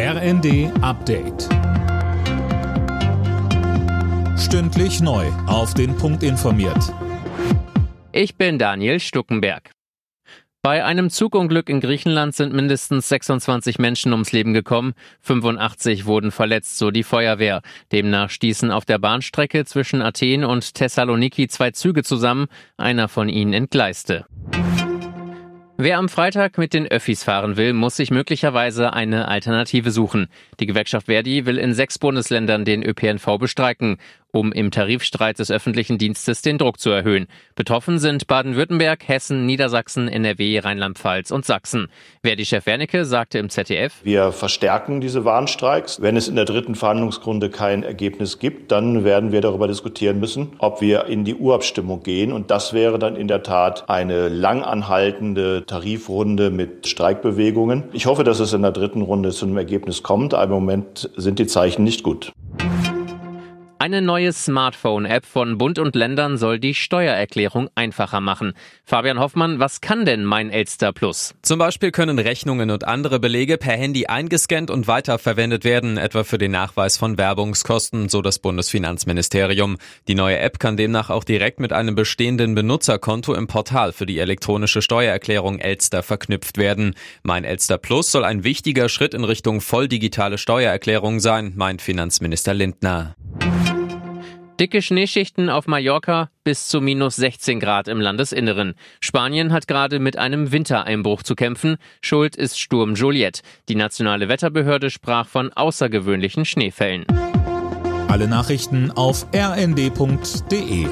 RND Update. Stündlich neu. Auf den Punkt informiert. Ich bin Daniel Stuckenberg. Bei einem Zugunglück in Griechenland sind mindestens 26 Menschen ums Leben gekommen, 85 wurden verletzt, so die Feuerwehr. Demnach stießen auf der Bahnstrecke zwischen Athen und Thessaloniki zwei Züge zusammen, einer von ihnen entgleiste. Wer am Freitag mit den Öffis fahren will, muss sich möglicherweise eine Alternative suchen. Die Gewerkschaft Verdi will in sechs Bundesländern den ÖPNV bestreiken um im Tarifstreit des öffentlichen Dienstes den Druck zu erhöhen. Betroffen sind Baden-Württemberg, Hessen, Niedersachsen, NRW, Rheinland-Pfalz und Sachsen. Verdi-Chef Wernicke sagte im ZDF, Wir verstärken diese Warnstreiks. Wenn es in der dritten Verhandlungsrunde kein Ergebnis gibt, dann werden wir darüber diskutieren müssen, ob wir in die Urabstimmung gehen. Und das wäre dann in der Tat eine langanhaltende Tarifrunde mit Streikbewegungen. Ich hoffe, dass es in der dritten Runde zu einem Ergebnis kommt. Aber im Moment sind die Zeichen nicht gut. Eine neue Smartphone-App von Bund und Ländern soll die Steuererklärung einfacher machen. Fabian Hoffmann, was kann denn mein Elster Plus? Zum Beispiel können Rechnungen und andere Belege per Handy eingescannt und weiterverwendet werden, etwa für den Nachweis von Werbungskosten, so das Bundesfinanzministerium. Die neue App kann demnach auch direkt mit einem bestehenden Benutzerkonto im Portal für die elektronische Steuererklärung Elster verknüpft werden. Mein Elster Plus soll ein wichtiger Schritt in Richtung voll digitale Steuererklärung sein, meint Finanzminister Lindner. Dicke Schneeschichten auf Mallorca bis zu minus 16 Grad im Landesinneren. Spanien hat gerade mit einem Wintereinbruch zu kämpfen. Schuld ist Sturm Juliet. Die nationale Wetterbehörde sprach von außergewöhnlichen Schneefällen. Alle Nachrichten auf rnd.de